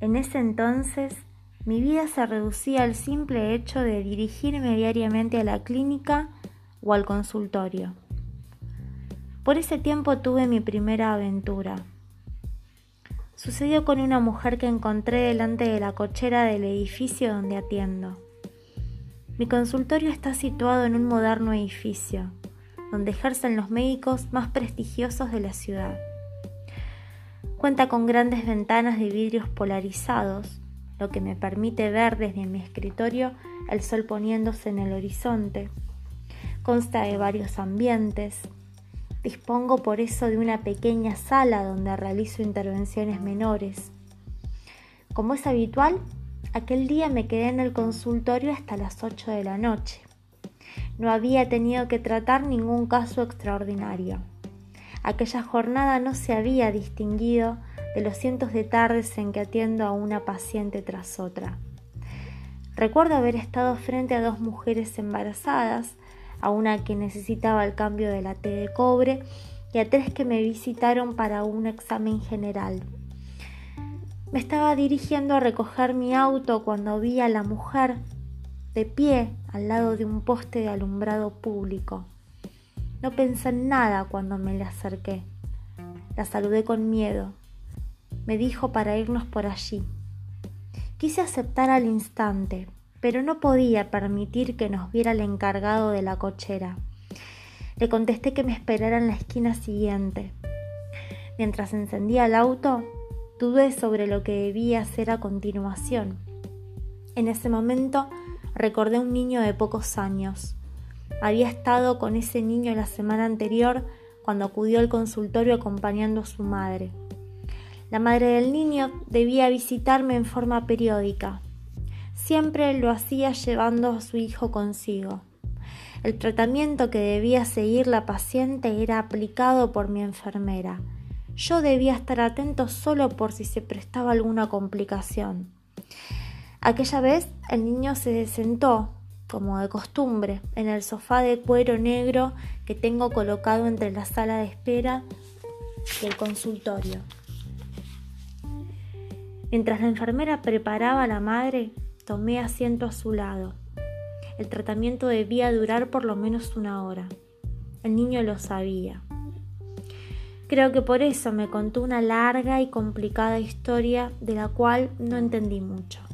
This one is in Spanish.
En ese entonces, mi vida se reducía al simple hecho de dirigirme diariamente a la clínica o al consultorio. Por ese tiempo tuve mi primera aventura. Sucedió con una mujer que encontré delante de la cochera del edificio donde atiendo. Mi consultorio está situado en un moderno edificio, donde ejercen los médicos más prestigiosos de la ciudad. Cuenta con grandes ventanas de vidrios polarizados, lo que me permite ver desde mi escritorio el sol poniéndose en el horizonte. Consta de varios ambientes. Dispongo por eso de una pequeña sala donde realizo intervenciones menores. Como es habitual, aquel día me quedé en el consultorio hasta las 8 de la noche. No había tenido que tratar ningún caso extraordinario. Aquella jornada no se había distinguido de los cientos de tardes en que atiendo a una paciente tras otra. Recuerdo haber estado frente a dos mujeres embarazadas, a una que necesitaba el cambio de la T de cobre y a tres que me visitaron para un examen general. Me estaba dirigiendo a recoger mi auto cuando vi a la mujer de pie al lado de un poste de alumbrado público. No pensé en nada cuando me le acerqué. La saludé con miedo. Me dijo para irnos por allí. Quise aceptar al instante, pero no podía permitir que nos viera el encargado de la cochera. Le contesté que me esperara en la esquina siguiente. Mientras encendía el auto, dudé sobre lo que debía hacer a continuación. En ese momento recordé un niño de pocos años. Había estado con ese niño la semana anterior cuando acudió al consultorio acompañando a su madre. La madre del niño debía visitarme en forma periódica. Siempre lo hacía llevando a su hijo consigo. El tratamiento que debía seguir la paciente era aplicado por mi enfermera. Yo debía estar atento solo por si se prestaba alguna complicación. Aquella vez el niño se sentó como de costumbre, en el sofá de cuero negro que tengo colocado entre la sala de espera y el consultorio. Mientras la enfermera preparaba a la madre, tomé asiento a su lado. El tratamiento debía durar por lo menos una hora. El niño lo sabía. Creo que por eso me contó una larga y complicada historia de la cual no entendí mucho.